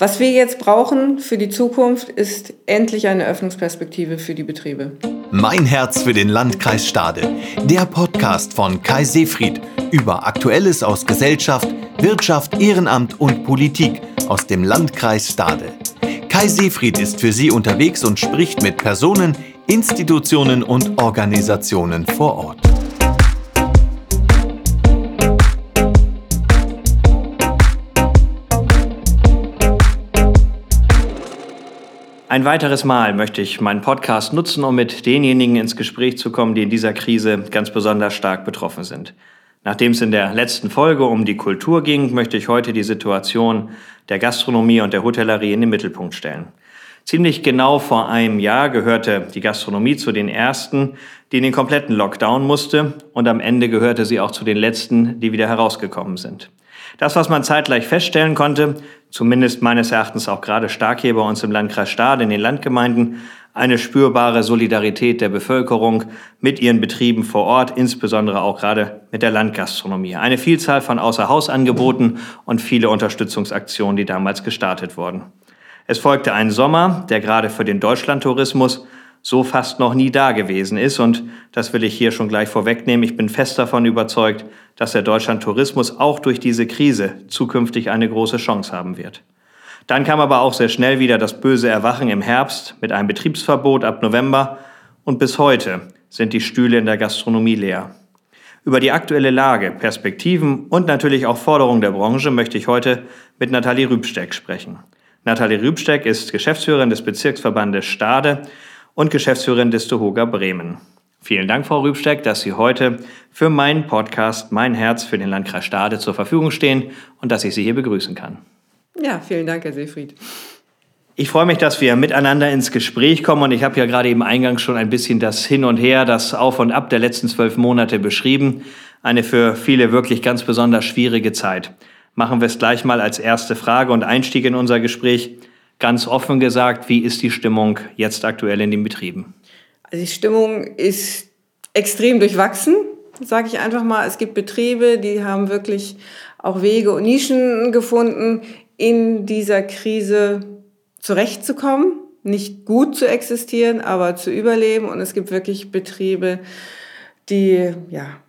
Was wir jetzt brauchen für die Zukunft ist endlich eine Öffnungsperspektive für die Betriebe. Mein Herz für den Landkreis Stade. Der Podcast von Kai Seefried über Aktuelles aus Gesellschaft, Wirtschaft, Ehrenamt und Politik aus dem Landkreis Stade. Kai Seefried ist für Sie unterwegs und spricht mit Personen, Institutionen und Organisationen vor Ort. Ein weiteres Mal möchte ich meinen Podcast nutzen, um mit denjenigen ins Gespräch zu kommen, die in dieser Krise ganz besonders stark betroffen sind. Nachdem es in der letzten Folge um die Kultur ging, möchte ich heute die Situation der Gastronomie und der Hotellerie in den Mittelpunkt stellen. Ziemlich genau vor einem Jahr gehörte die Gastronomie zu den ersten, die in den kompletten Lockdown musste und am Ende gehörte sie auch zu den letzten, die wieder herausgekommen sind. Das, was man zeitgleich feststellen konnte, zumindest meines Erachtens auch gerade stark hier bei uns im Landkreis Stade, in den Landgemeinden, eine spürbare Solidarität der Bevölkerung mit ihren Betrieben vor Ort, insbesondere auch gerade mit der Landgastronomie. Eine Vielzahl von Außerhausangeboten und viele Unterstützungsaktionen, die damals gestartet wurden. Es folgte ein Sommer, der gerade für den Deutschlandtourismus so fast noch nie da gewesen ist. Und das will ich hier schon gleich vorwegnehmen. Ich bin fest davon überzeugt, dass der Deutschlandtourismus auch durch diese Krise zukünftig eine große Chance haben wird. Dann kam aber auch sehr schnell wieder das böse Erwachen im Herbst mit einem Betriebsverbot ab November und bis heute sind die Stühle in der Gastronomie leer. Über die aktuelle Lage, Perspektiven und natürlich auch Forderungen der Branche möchte ich heute mit Nathalie Rübsteck sprechen. Nathalie Rübsteck ist Geschäftsführerin des Bezirksverbandes Stade und Geschäftsführerin des Tohoga Bremen. Vielen Dank, Frau Rübsteck, dass Sie heute für meinen Podcast Mein Herz für den Landkreis Stade zur Verfügung stehen und dass ich Sie hier begrüßen kann. Ja, vielen Dank, Herr Seefried. Ich freue mich, dass wir miteinander ins Gespräch kommen und ich habe ja gerade im Eingang schon ein bisschen das Hin und Her, das Auf und Ab der letzten zwölf Monate beschrieben. Eine für viele wirklich ganz besonders schwierige Zeit. Machen wir es gleich mal als erste Frage und Einstieg in unser Gespräch. Ganz offen gesagt, wie ist die Stimmung jetzt aktuell in den Betrieben? Also die Stimmung ist extrem durchwachsen, sage ich einfach mal. Es gibt Betriebe, die haben wirklich auch Wege und Nischen gefunden, in dieser Krise zurechtzukommen, nicht gut zu existieren, aber zu überleben. Und es gibt wirklich Betriebe, die ja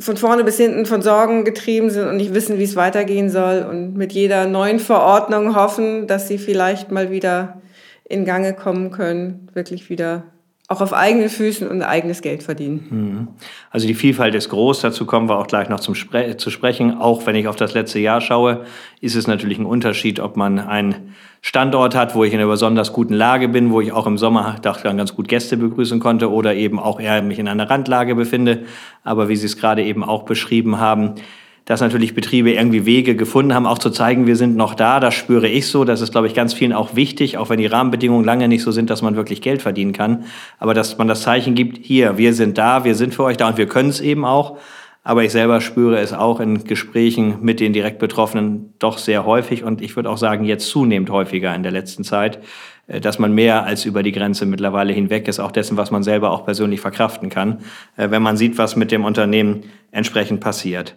von vorne bis hinten von Sorgen getrieben sind und nicht wissen, wie es weitergehen soll und mit jeder neuen Verordnung hoffen, dass sie vielleicht mal wieder in Gange kommen können, wirklich wieder auch auf eigenen Füßen und eigenes Geld verdienen. Mhm. Also die Vielfalt ist groß, dazu kommen wir auch gleich noch zum Spre zu sprechen. Auch wenn ich auf das letzte Jahr schaue, ist es natürlich ein Unterschied, ob man einen Standort hat, wo ich in einer besonders guten Lage bin, wo ich auch im Sommer dann ganz gut Gäste begrüßen konnte oder eben auch eher mich in einer Randlage befinde. Aber wie Sie es gerade eben auch beschrieben haben, dass natürlich Betriebe irgendwie Wege gefunden haben, auch zu zeigen, wir sind noch da. Das spüre ich so. Das ist, glaube ich, ganz vielen auch wichtig, auch wenn die Rahmenbedingungen lange nicht so sind, dass man wirklich Geld verdienen kann. Aber dass man das Zeichen gibt, hier, wir sind da, wir sind für euch da und wir können es eben auch. Aber ich selber spüre es auch in Gesprächen mit den direkt Betroffenen doch sehr häufig und ich würde auch sagen, jetzt zunehmend häufiger in der letzten Zeit, äh, dass man mehr als über die Grenze mittlerweile hinweg ist, auch dessen, was man selber auch persönlich verkraften kann, äh, wenn man sieht, was mit dem Unternehmen entsprechend passiert.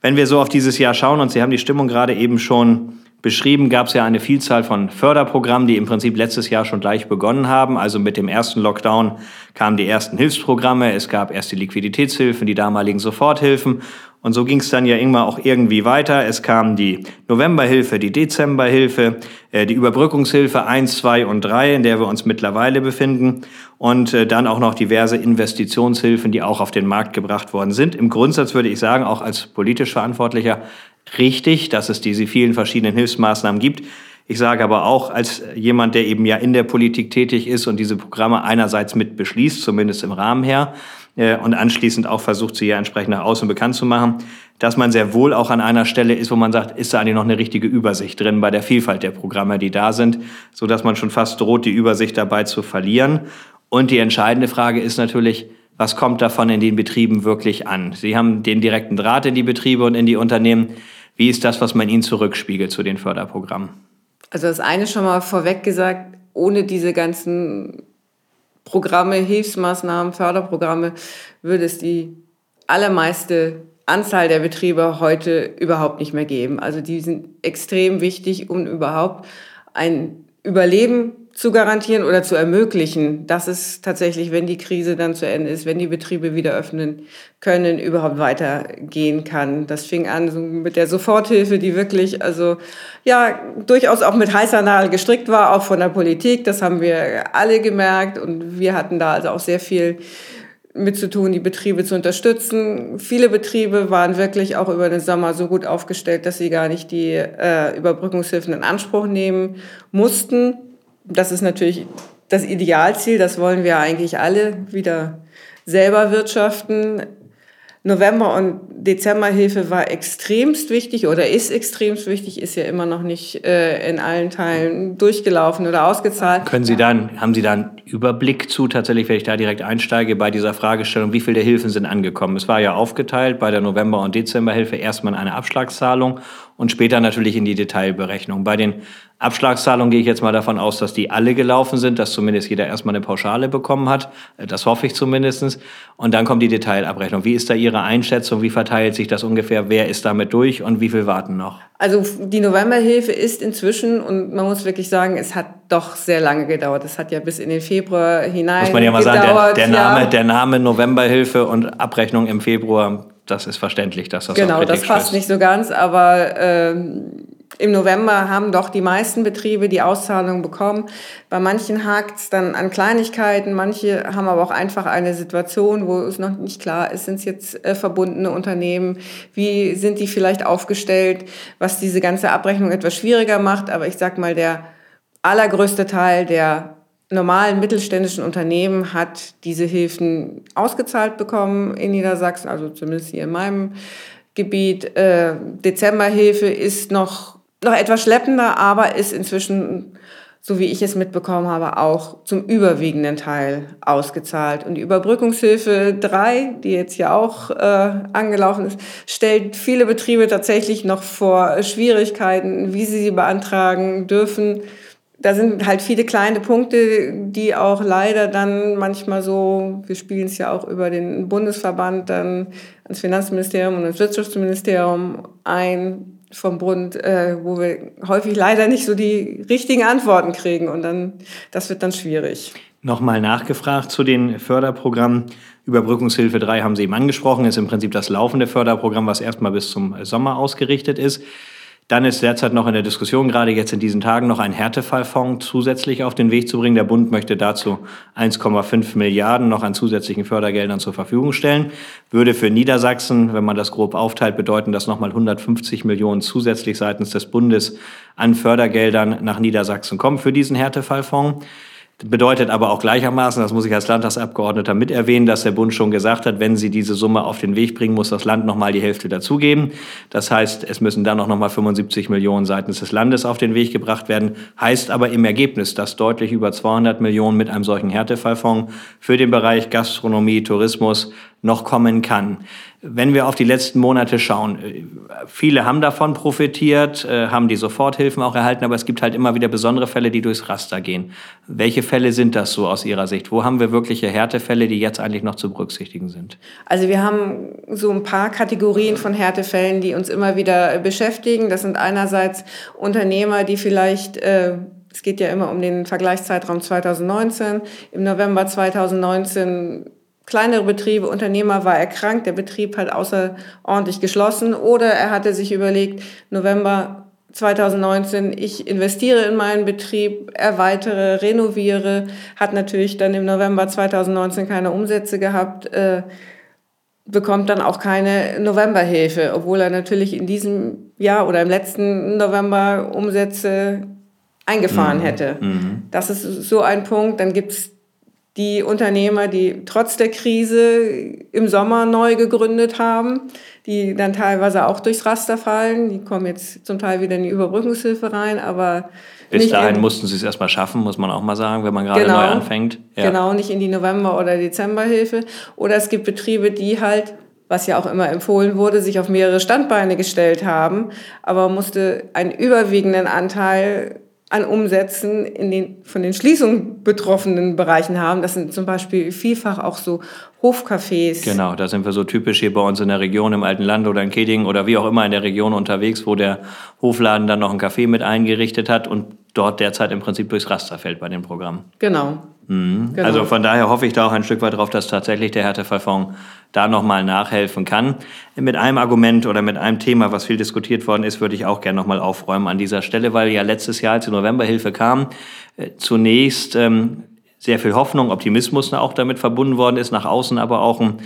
Wenn wir so auf dieses Jahr schauen, und Sie haben die Stimmung gerade eben schon beschrieben, gab es ja eine Vielzahl von Förderprogrammen, die im Prinzip letztes Jahr schon gleich begonnen haben. Also mit dem ersten Lockdown kamen die ersten Hilfsprogramme, es gab erst die Liquiditätshilfen, die damaligen Soforthilfen und so ging es dann ja immer auch irgendwie weiter. Es kam die Novemberhilfe, die Dezemberhilfe, äh, die Überbrückungshilfe 1, 2 und 3, in der wir uns mittlerweile befinden. Und äh, dann auch noch diverse Investitionshilfen, die auch auf den Markt gebracht worden sind. Im Grundsatz würde ich sagen, auch als politisch Verantwortlicher richtig, dass es diese vielen verschiedenen Hilfsmaßnahmen gibt. Ich sage aber auch als jemand, der eben ja in der Politik tätig ist und diese Programme einerseits mit beschließt, zumindest im Rahmen her, äh, und anschließend auch versucht, sie ja entsprechend nach außen bekannt zu machen, dass man sehr wohl auch an einer Stelle ist, wo man sagt, ist da eigentlich noch eine richtige Übersicht drin bei der Vielfalt der Programme, die da sind, so dass man schon fast droht, die Übersicht dabei zu verlieren. Und die entscheidende Frage ist natürlich, was kommt davon in den Betrieben wirklich an? Sie haben den direkten Draht in die Betriebe und in die Unternehmen. Wie ist das, was man ihnen zurückspiegelt zu den Förderprogrammen? Also das eine schon mal vorweg gesagt, ohne diese ganzen Programme, Hilfsmaßnahmen, Förderprogramme, würde es die allermeiste Anzahl der Betriebe heute überhaupt nicht mehr geben. Also die sind extrem wichtig, um überhaupt ein Überleben zu garantieren oder zu ermöglichen, dass es tatsächlich, wenn die Krise dann zu Ende ist, wenn die Betriebe wieder öffnen können, überhaupt weitergehen kann. Das fing an so mit der Soforthilfe, die wirklich, also ja, durchaus auch mit heißer Nadel gestrickt war, auch von der Politik. Das haben wir alle gemerkt und wir hatten da also auch sehr viel mit zu tun, die Betriebe zu unterstützen. Viele Betriebe waren wirklich auch über den Sommer so gut aufgestellt, dass sie gar nicht die äh, Überbrückungshilfen in Anspruch nehmen mussten. Das ist natürlich das Idealziel, das wollen wir eigentlich alle wieder selber wirtschaften. November- und Dezemberhilfe war extremst wichtig oder ist extremst wichtig, ist ja immer noch nicht äh, in allen Teilen durchgelaufen oder ausgezahlt. Können Sie dann, haben Sie da einen Überblick zu, tatsächlich, wenn ich da direkt einsteige, bei dieser Fragestellung, wie viele der Hilfen sind angekommen? Es war ja aufgeteilt bei der November- und Dezemberhilfe erstmal eine Abschlagszahlung und später natürlich in die Detailberechnung. Bei den Abschlagszahlungen gehe ich jetzt mal davon aus, dass die alle gelaufen sind, dass zumindest jeder erstmal eine Pauschale bekommen hat. Das hoffe ich zumindest. Und dann kommt die Detailabrechnung. Wie ist da Ihre Einschätzung? Wie verteilt sich das ungefähr? Wer ist damit durch und wie viel warten noch? Also die Novemberhilfe ist inzwischen, und man muss wirklich sagen, es hat doch sehr lange gedauert. Es hat ja bis in den Februar hinein Muss man ja mal gedauert, sagen, der, der Name, ja. der Name Novemberhilfe und Abrechnung im Februar das ist verständlich, dass das Genau, das passt stößt. nicht so ganz, aber äh, im November haben doch die meisten Betriebe die Auszahlung bekommen. Bei manchen hakt es dann an Kleinigkeiten, manche haben aber auch einfach eine Situation, wo es noch nicht klar ist, sind es jetzt äh, verbundene Unternehmen, wie sind die vielleicht aufgestellt, was diese ganze Abrechnung etwas schwieriger macht. Aber ich sag mal, der allergrößte Teil der normalen mittelständischen Unternehmen hat diese Hilfen ausgezahlt bekommen in Niedersachsen, also zumindest hier in meinem Gebiet. Äh, Dezemberhilfe ist noch, noch etwas schleppender, aber ist inzwischen, so wie ich es mitbekommen habe, auch zum überwiegenden Teil ausgezahlt. Und die Überbrückungshilfe 3, die jetzt ja auch äh, angelaufen ist, stellt viele Betriebe tatsächlich noch vor Schwierigkeiten, wie sie sie beantragen dürfen da sind halt viele kleine Punkte, die auch leider dann manchmal so, wir spielen es ja auch über den Bundesverband dann ans Finanzministerium und ans Wirtschaftsministerium ein vom Bund, äh, wo wir häufig leider nicht so die richtigen Antworten kriegen und dann, das wird dann schwierig. Nochmal nachgefragt zu den Förderprogrammen. Überbrückungshilfe 3 haben Sie eben angesprochen, ist im Prinzip das laufende Förderprogramm, was erstmal bis zum Sommer ausgerichtet ist. Dann ist derzeit noch in der Diskussion, gerade jetzt in diesen Tagen, noch ein Härtefallfonds zusätzlich auf den Weg zu bringen. Der Bund möchte dazu 1,5 Milliarden noch an zusätzlichen Fördergeldern zur Verfügung stellen. Würde für Niedersachsen, wenn man das grob aufteilt, bedeuten, dass nochmal 150 Millionen zusätzlich seitens des Bundes an Fördergeldern nach Niedersachsen kommen für diesen Härtefallfonds. Bedeutet aber auch gleichermaßen, das muss ich als Landtagsabgeordneter mit erwähnen, dass der Bund schon gesagt hat, wenn sie diese Summe auf den Weg bringen, muss das Land nochmal die Hälfte dazugeben. Das heißt, es müssen dann noch nochmal 75 Millionen seitens des Landes auf den Weg gebracht werden. Heißt aber im Ergebnis, dass deutlich über 200 Millionen mit einem solchen Härtefallfonds für den Bereich Gastronomie, Tourismus noch kommen kann. Wenn wir auf die letzten Monate schauen, äh, viele haben davon profitiert, äh, haben die Soforthilfen auch erhalten, aber es gibt halt immer wieder besondere Fälle, die durchs Raster gehen. Welche Fälle sind das so aus Ihrer Sicht? Wo haben wir wirkliche Härtefälle, die jetzt eigentlich noch zu berücksichtigen sind? Also wir haben so ein paar Kategorien von Härtefällen, die uns immer wieder beschäftigen. Das sind einerseits Unternehmer, die vielleicht äh es geht ja immer um den Vergleichszeitraum 2019. Im November 2019 kleinere Betriebe, Unternehmer war erkrankt, der Betrieb hat außerordentlich geschlossen oder er hatte sich überlegt, November 2019, ich investiere in meinen Betrieb, erweitere, renoviere, hat natürlich dann im November 2019 keine Umsätze gehabt, äh, bekommt dann auch keine Novemberhilfe, obwohl er natürlich in diesem Jahr oder im letzten November Umsätze eingefahren mhm. hätte. Mhm. Das ist so ein Punkt. Dann gibt's die Unternehmer, die trotz der Krise im Sommer neu gegründet haben, die dann teilweise auch durchs Raster fallen. Die kommen jetzt zum Teil wieder in die Überbrückungshilfe rein, aber bis dahin mussten sie es erstmal schaffen, muss man auch mal sagen, wenn man gerade genau, neu anfängt. Ja. Genau, nicht in die November- oder Dezemberhilfe. Oder es gibt Betriebe, die halt, was ja auch immer empfohlen wurde, sich auf mehrere Standbeine gestellt haben, aber musste einen überwiegenden Anteil an Umsätzen in den von den Schließungen betroffenen Bereichen haben. Das sind zum Beispiel vielfach auch so Hofcafés. Genau, da sind wir so typisch hier bei uns in der Region, im alten Land oder in Keding oder wie auch immer in der Region unterwegs, wo der Hofladen dann noch ein Café mit eingerichtet hat und dort derzeit im Prinzip durchs Raster fällt bei dem Programm. Genau. Mhm. Genau. Also von daher hoffe ich da auch ein Stück weit drauf, dass tatsächlich der Härtefallfonds da nochmal nachhelfen kann. Mit einem Argument oder mit einem Thema, was viel diskutiert worden ist, würde ich auch gerne nochmal aufräumen an dieser Stelle, weil ja letztes Jahr, als die Novemberhilfe kam, äh, zunächst ähm, sehr viel Hoffnung, Optimismus auch damit verbunden worden ist, nach außen aber auch ein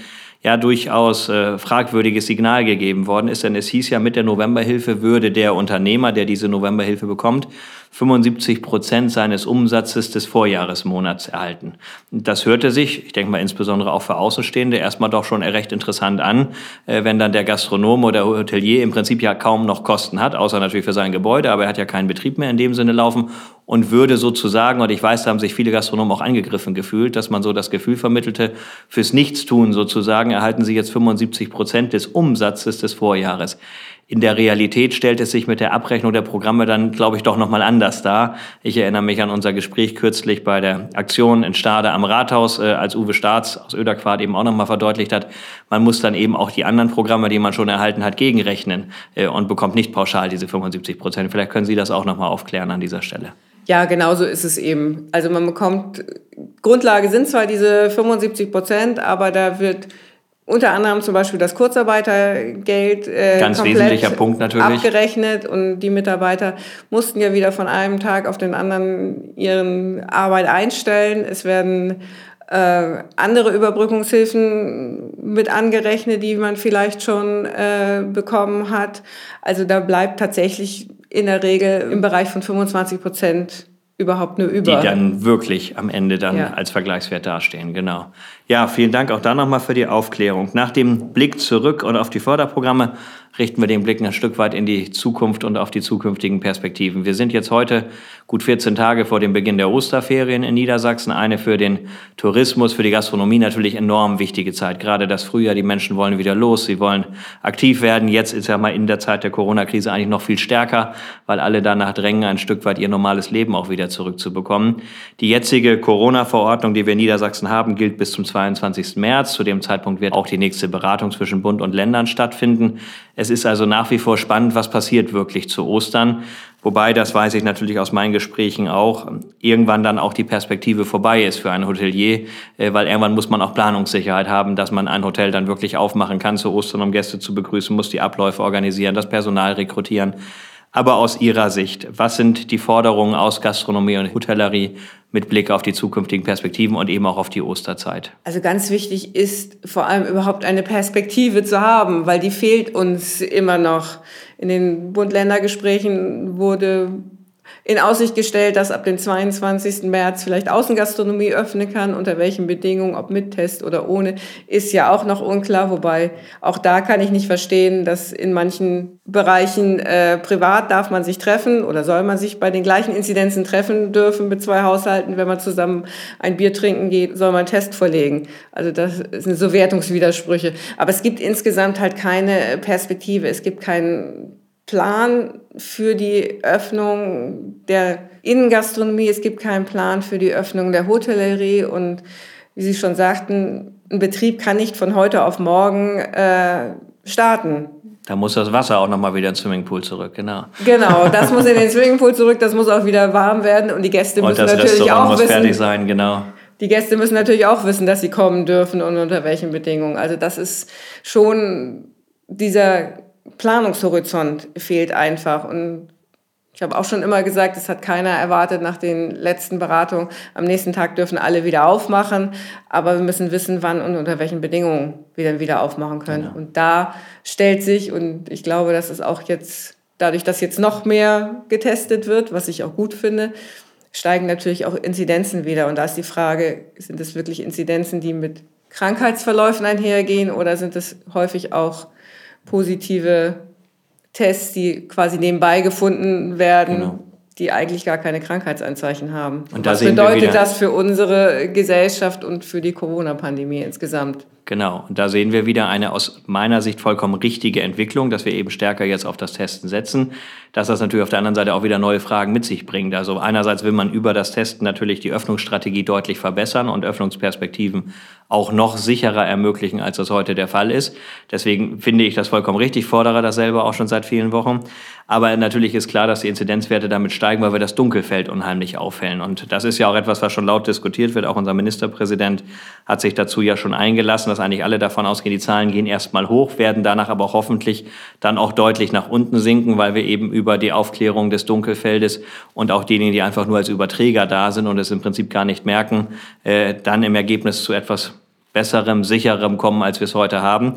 ja durchaus äh, fragwürdiges Signal gegeben worden ist. Denn es hieß ja, mit der Novemberhilfe würde der Unternehmer, der diese Novemberhilfe bekommt, 75 Prozent seines Umsatzes des Vorjahresmonats erhalten. Das hörte sich, ich denke mal insbesondere auch für Außenstehende, erstmal doch schon recht interessant an, äh, wenn dann der Gastronom oder Hotelier im Prinzip ja kaum noch Kosten hat, außer natürlich für sein Gebäude, aber er hat ja keinen Betrieb mehr in dem Sinne laufen und würde sozusagen, und ich weiß, da haben sich viele Gastronomen auch angegriffen gefühlt, dass man so das Gefühl vermittelte, fürs Nichtstun sozusagen erhalten sie jetzt 75 Prozent des Umsatzes des Vorjahres. In der Realität stellt es sich mit der Abrechnung der Programme dann, glaube ich, doch nochmal anders dar. Ich erinnere mich an unser Gespräch kürzlich bei der Aktion in Stade am Rathaus, äh, als Uwe Staats aus Öderquart eben auch nochmal verdeutlicht hat, man muss dann eben auch die anderen Programme, die man schon erhalten hat, gegenrechnen äh, und bekommt nicht pauschal diese 75 Prozent. Vielleicht können Sie das auch nochmal aufklären an dieser Stelle. Ja, genau so ist es eben. Also man bekommt, Grundlage sind zwar diese 75 Prozent, aber da wird unter anderem zum Beispiel das Kurzarbeitergeld äh, Ganz wesentlicher Punkt natürlich. abgerechnet und die Mitarbeiter mussten ja wieder von einem Tag auf den anderen ihren Arbeit einstellen. Es werden äh, andere Überbrückungshilfen mit angerechnet, die man vielleicht schon äh, bekommen hat. Also da bleibt tatsächlich in der Regel im Bereich von 25 Prozent überhaupt nur über. Die dann wirklich am Ende dann ja. als Vergleichswert dastehen, genau. Ja, vielen Dank auch da nochmal für die Aufklärung. Nach dem Blick zurück und auf die Förderprogramme richten wir den Blick ein Stück weit in die Zukunft und auf die zukünftigen Perspektiven. Wir sind jetzt heute gut 14 Tage vor dem Beginn der Osterferien in Niedersachsen. Eine für den Tourismus, für die Gastronomie natürlich enorm wichtige Zeit. Gerade das Frühjahr, die Menschen wollen wieder los, sie wollen aktiv werden. Jetzt ist ja mal in der Zeit der Corona-Krise eigentlich noch viel stärker, weil alle danach drängen, ein Stück weit ihr normales Leben auch wieder zurückzubekommen. Die jetzige Corona-Verordnung, die wir in Niedersachsen haben, gilt bis zum 22. März. Zu dem Zeitpunkt wird auch die nächste Beratung zwischen Bund und Ländern stattfinden. Es ist also nach wie vor spannend, was passiert wirklich zu Ostern. Wobei, das weiß ich natürlich aus meinen Gesprächen auch, irgendwann dann auch die Perspektive vorbei ist für ein Hotelier, äh, weil irgendwann muss man auch Planungssicherheit haben, dass man ein Hotel dann wirklich aufmachen kann zu Ostern, um Gäste zu begrüßen, muss die Abläufe organisieren, das Personal rekrutieren. Aber aus Ihrer Sicht, was sind die Forderungen aus Gastronomie und Hotellerie mit Blick auf die zukünftigen Perspektiven und eben auch auf die Osterzeit? Also ganz wichtig ist vor allem überhaupt eine Perspektive zu haben, weil die fehlt uns immer noch. In den Bund-Länder-Gesprächen wurde in Aussicht gestellt, dass ab dem 22. März vielleicht Außengastronomie öffnen kann. Unter welchen Bedingungen, ob mit Test oder ohne, ist ja auch noch unklar. Wobei auch da kann ich nicht verstehen, dass in manchen Bereichen äh, privat darf man sich treffen oder soll man sich bei den gleichen Inzidenzen treffen dürfen mit zwei Haushalten. Wenn man zusammen ein Bier trinken geht, soll man einen Test vorlegen. Also das sind so Wertungswidersprüche. Aber es gibt insgesamt halt keine Perspektive. Es gibt keinen Plan für die Öffnung der Innengastronomie, es gibt keinen Plan für die Öffnung der Hotellerie und wie Sie schon sagten, ein Betrieb kann nicht von heute auf morgen äh, starten. Da muss das Wasser auch nochmal wieder ins Swimmingpool zurück, genau. Genau, das muss in den Swimmingpool zurück, das muss auch wieder warm werden und die Gäste müssen und das natürlich Restaurant auch muss wissen, fertig sein, genau. Die Gäste müssen natürlich auch wissen, dass sie kommen dürfen und unter welchen Bedingungen. Also das ist schon dieser Planungshorizont fehlt einfach. Und ich habe auch schon immer gesagt, es hat keiner erwartet nach den letzten Beratungen. Am nächsten Tag dürfen alle wieder aufmachen, aber wir müssen wissen, wann und unter welchen Bedingungen wir dann wieder aufmachen können. Genau. Und da stellt sich, und ich glaube, dass es auch jetzt, dadurch, dass jetzt noch mehr getestet wird, was ich auch gut finde, steigen natürlich auch Inzidenzen wieder. Und da ist die Frage, sind es wirklich Inzidenzen, die mit Krankheitsverläufen einhergehen oder sind es häufig auch positive Tests, die quasi nebenbei gefunden werden, genau. die eigentlich gar keine Krankheitsanzeichen haben. Und Was bedeutet das für unsere Gesellschaft und für die Corona-Pandemie insgesamt? Genau, und da sehen wir wieder eine aus meiner Sicht vollkommen richtige Entwicklung, dass wir eben stärker jetzt auf das Testen setzen, dass das natürlich auf der anderen Seite auch wieder neue Fragen mit sich bringt. Also einerseits will man über das Testen natürlich die Öffnungsstrategie deutlich verbessern und Öffnungsperspektiven auch noch sicherer ermöglichen, als das heute der Fall ist. Deswegen finde ich das vollkommen richtig, fordere das selber auch schon seit vielen Wochen. Aber natürlich ist klar, dass die Inzidenzwerte damit steigen, weil wir das Dunkelfeld unheimlich auffällen. Und das ist ja auch etwas, was schon laut diskutiert wird. Auch unser Ministerpräsident hat sich dazu ja schon eingelassen, dass eigentlich alle davon ausgehen, die Zahlen gehen erstmal hoch, werden danach aber hoffentlich dann auch deutlich nach unten sinken, weil wir eben über die Aufklärung des Dunkelfeldes und auch diejenigen, die einfach nur als Überträger da sind und es im Prinzip gar nicht merken, äh, dann im Ergebnis zu etwas besserem, sicherem kommen, als wir es heute haben.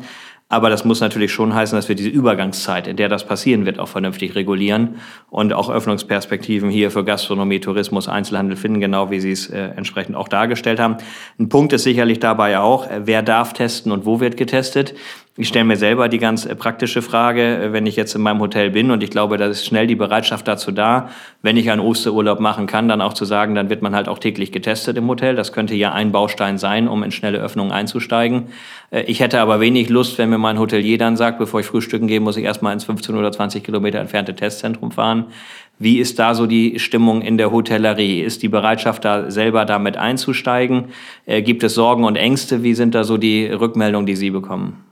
Aber das muss natürlich schon heißen, dass wir diese Übergangszeit, in der das passieren wird, auch vernünftig regulieren und auch Öffnungsperspektiven hier für Gastronomie, Tourismus, Einzelhandel finden, genau wie Sie es äh, entsprechend auch dargestellt haben. Ein Punkt ist sicherlich dabei auch, äh, wer darf testen und wo wird getestet. Ich stelle mir selber die ganz äh, praktische Frage, äh, wenn ich jetzt in meinem Hotel bin und ich glaube, da ist schnell die Bereitschaft dazu da, wenn ich einen Osterurlaub machen kann, dann auch zu sagen, dann wird man halt auch täglich getestet im Hotel. Das könnte ja ein Baustein sein, um in schnelle Öffnungen einzusteigen. Äh, ich hätte aber wenig Lust, wenn mir mein Hotelier dann sagt, bevor ich frühstücken gehe, muss ich erstmal ins 15 oder 20 Kilometer entfernte Testzentrum fahren. Wie ist da so die Stimmung in der Hotellerie? Ist die Bereitschaft da selber damit einzusteigen? Gibt es Sorgen und Ängste? Wie sind da so die Rückmeldungen, die Sie bekommen?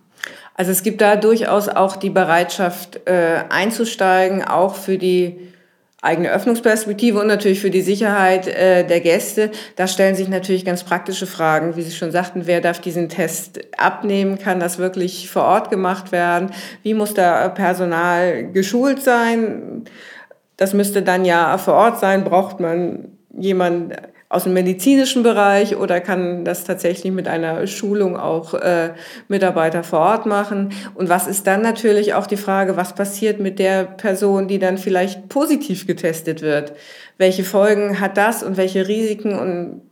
Also es gibt da durchaus auch die Bereitschaft äh, einzusteigen, auch für die eigene Öffnungsperspektive und natürlich für die Sicherheit äh, der Gäste. Da stellen sich natürlich ganz praktische Fragen, wie Sie schon sagten, wer darf diesen Test abnehmen? Kann das wirklich vor Ort gemacht werden? Wie muss da Personal geschult sein? Das müsste dann ja vor Ort sein. Braucht man jemanden, aus dem medizinischen Bereich oder kann das tatsächlich mit einer Schulung auch äh, Mitarbeiter vor Ort machen? Und was ist dann natürlich auch die Frage, was passiert mit der Person, die dann vielleicht positiv getestet wird? Welche Folgen hat das und welche Risiken und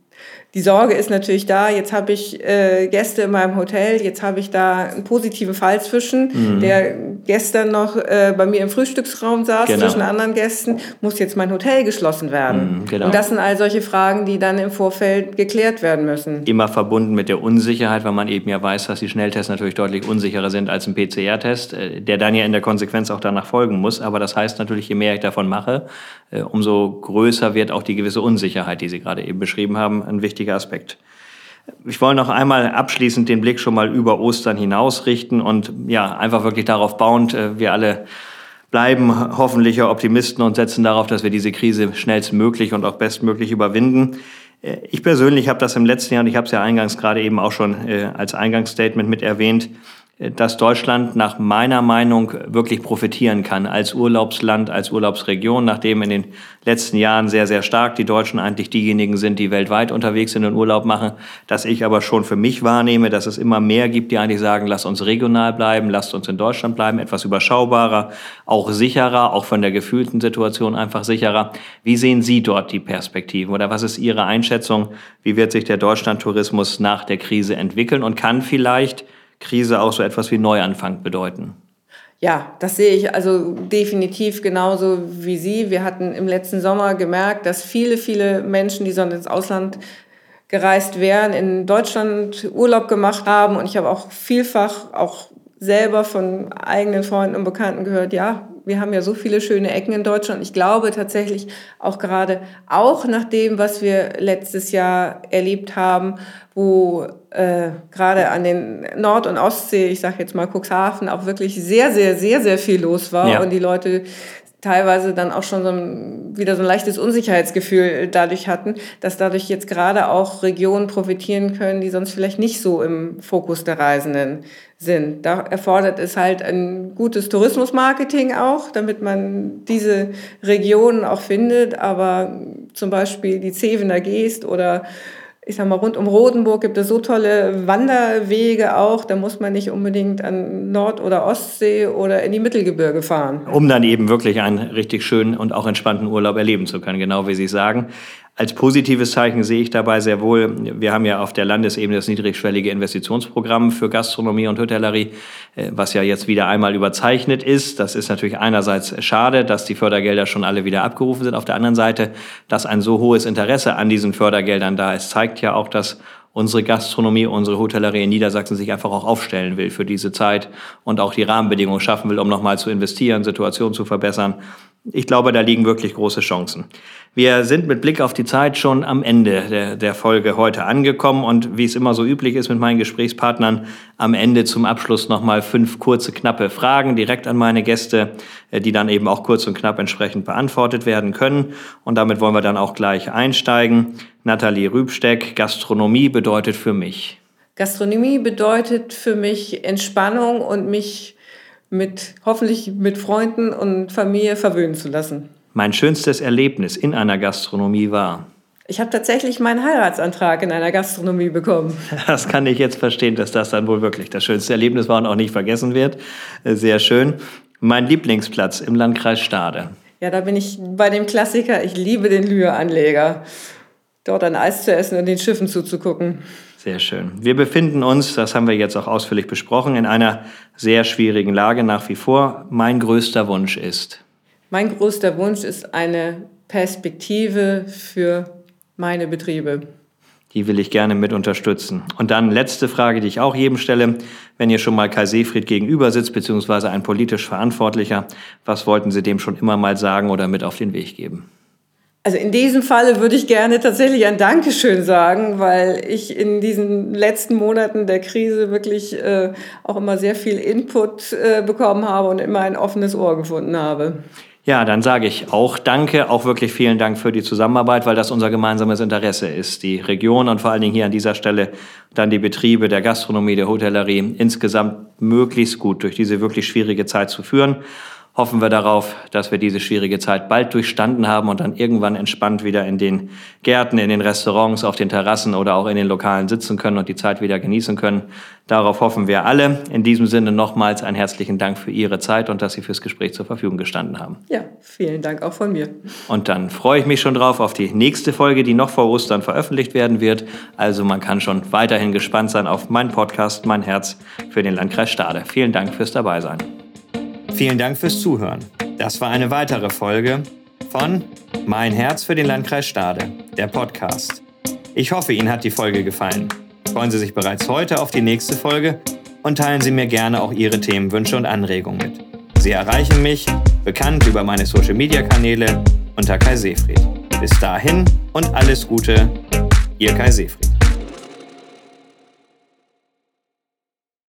die Sorge ist natürlich da, jetzt habe ich äh, Gäste in meinem Hotel, jetzt habe ich da einen positiven Fall zwischen, mhm. der gestern noch äh, bei mir im Frühstücksraum saß, genau. zwischen anderen Gästen, muss jetzt mein Hotel geschlossen werden. Mhm, genau. Und das sind all solche Fragen, die dann im Vorfeld geklärt werden müssen. Immer verbunden mit der Unsicherheit, weil man eben ja weiß, dass die Schnelltests natürlich deutlich unsicherer sind als ein PCR-Test, äh, der dann ja in der Konsequenz auch danach folgen muss. Aber das heißt natürlich, je mehr ich davon mache, umso größer wird auch die gewisse Unsicherheit, die Sie gerade eben beschrieben haben, ein wichtiger Aspekt. Ich wollte noch einmal abschließend den Blick schon mal über Ostern hinaus richten und ja, einfach wirklich darauf bauend, äh, wir alle bleiben hoffentlich Optimisten und setzen darauf, dass wir diese Krise schnellstmöglich und auch bestmöglich überwinden. Äh, ich persönlich habe das im letzten Jahr, und ich habe es ja eingangs gerade eben auch schon äh, als Eingangsstatement mit erwähnt, dass Deutschland nach meiner Meinung wirklich profitieren kann als Urlaubsland, als Urlaubsregion, nachdem in den letzten Jahren sehr, sehr stark die Deutschen eigentlich diejenigen sind, die weltweit unterwegs sind und Urlaub machen, dass ich aber schon für mich wahrnehme, dass es immer mehr gibt, die eigentlich sagen, lasst uns regional bleiben, lasst uns in Deutschland bleiben, etwas überschaubarer, auch sicherer, auch von der gefühlten Situation einfach sicherer. Wie sehen Sie dort die Perspektiven oder was ist Ihre Einschätzung? Wie wird sich der Deutschlandtourismus nach der Krise entwickeln und kann vielleicht Krise auch so etwas wie Neuanfang bedeuten? Ja, das sehe ich also definitiv genauso wie Sie. Wir hatten im letzten Sommer gemerkt, dass viele, viele Menschen, die sonst ins Ausland gereist wären, in Deutschland Urlaub gemacht haben. Und ich habe auch vielfach auch selber von eigenen Freunden und Bekannten gehört, ja, wir haben ja so viele schöne Ecken in Deutschland. Ich glaube tatsächlich auch gerade, auch nach dem, was wir letztes Jahr erlebt haben, wo äh, gerade an den Nord- und Ostsee, ich sage jetzt mal Cuxhaven, auch wirklich sehr, sehr, sehr, sehr viel los war ja. und die Leute teilweise dann auch schon so ein, wieder so ein leichtes Unsicherheitsgefühl dadurch hatten, dass dadurch jetzt gerade auch Regionen profitieren können, die sonst vielleicht nicht so im Fokus der Reisenden sind. Da erfordert es halt ein gutes Tourismusmarketing auch, damit man diese Regionen auch findet. Aber zum Beispiel die Zevener Geest oder ich sag mal, rund um Rotenburg gibt es so tolle Wanderwege auch, da muss man nicht unbedingt an Nord- oder Ostsee oder in die Mittelgebirge fahren. Um dann eben wirklich einen richtig schönen und auch entspannten Urlaub erleben zu können, genau wie Sie sagen. Als positives Zeichen sehe ich dabei sehr wohl, wir haben ja auf der Landesebene das niedrigschwellige Investitionsprogramm für Gastronomie und Hotellerie, äh, was ja jetzt wieder einmal überzeichnet ist. Das ist natürlich einerseits schade, dass die Fördergelder schon alle wieder abgerufen sind. Auf der anderen Seite, dass ein so hohes Interesse an diesen Fördergeldern da ist, zeigt ja auch, dass unsere Gastronomie, unsere Hotellerie in Niedersachsen sich einfach auch aufstellen will für diese Zeit und auch die Rahmenbedingungen schaffen will, um nochmal zu investieren, Situationen zu verbessern ich glaube, da liegen wirklich große Chancen. Wir sind mit Blick auf die Zeit schon am Ende der, der, Folge heute angekommen und wie es immer so üblich ist mit meinen Gesprächspartnern, am Ende zum Abschluss nochmal fünf kurze, knappe Fragen direkt an meine Gäste, äh, die dann eben auch kurz und knapp entsprechend beantwortet werden können. Und damit wollen wir dann auch gleich einsteigen. Nathalie Rübsteck, Gastronomie bedeutet für mich. Gastronomie bedeutet für mich Entspannung und mich mit hoffentlich mit Freunden und Familie verwöhnen zu lassen. Mein schönstes Erlebnis in einer Gastronomie war. Ich habe tatsächlich meinen Heiratsantrag in einer Gastronomie bekommen. Das kann ich jetzt verstehen, dass das dann wohl wirklich das schönste Erlebnis war und auch nicht vergessen wird. Sehr schön. Mein Lieblingsplatz im Landkreis Stade. Ja, da bin ich bei dem Klassiker. Ich liebe den Lühe-Anleger. Dort ein Eis zu essen und den Schiffen zuzugucken. Sehr schön. Wir befinden uns, das haben wir jetzt auch ausführlich besprochen, in einer sehr schwierigen Lage nach wie vor. Mein größter Wunsch ist? Mein größter Wunsch ist eine Perspektive für meine Betriebe. Die will ich gerne mit unterstützen. Und dann letzte Frage, die ich auch jedem stelle. Wenn ihr schon mal Kai Seefried gegenüber sitzt, beziehungsweise ein politisch Verantwortlicher, was wollten Sie dem schon immer mal sagen oder mit auf den Weg geben? Also in diesem Falle würde ich gerne tatsächlich ein Dankeschön sagen, weil ich in diesen letzten Monaten der Krise wirklich äh, auch immer sehr viel Input äh, bekommen habe und immer ein offenes Ohr gefunden habe. Ja, dann sage ich auch Danke, auch wirklich vielen Dank für die Zusammenarbeit, weil das unser gemeinsames Interesse ist. Die Region und vor allen Dingen hier an dieser Stelle dann die Betriebe der Gastronomie, der Hotellerie insgesamt möglichst gut durch diese wirklich schwierige Zeit zu führen hoffen wir darauf, dass wir diese schwierige Zeit bald durchstanden haben und dann irgendwann entspannt wieder in den Gärten, in den Restaurants, auf den Terrassen oder auch in den Lokalen sitzen können und die Zeit wieder genießen können. Darauf hoffen wir alle. In diesem Sinne nochmals einen herzlichen Dank für Ihre Zeit und dass Sie fürs Gespräch zur Verfügung gestanden haben. Ja, vielen Dank auch von mir. Und dann freue ich mich schon drauf auf die nächste Folge, die noch vor Ostern veröffentlicht werden wird. Also man kann schon weiterhin gespannt sein auf meinen Podcast Mein Herz für den Landkreis Stade. Vielen Dank fürs Dabeisein. Vielen Dank fürs Zuhören. Das war eine weitere Folge von Mein Herz für den Landkreis Stade, der Podcast. Ich hoffe, Ihnen hat die Folge gefallen. Freuen Sie sich bereits heute auf die nächste Folge und teilen Sie mir gerne auch Ihre Themenwünsche und Anregungen mit. Sie erreichen mich, bekannt über meine Social-Media-Kanäle, unter Kai Seefried. Bis dahin und alles Gute, Ihr Kai Seefried.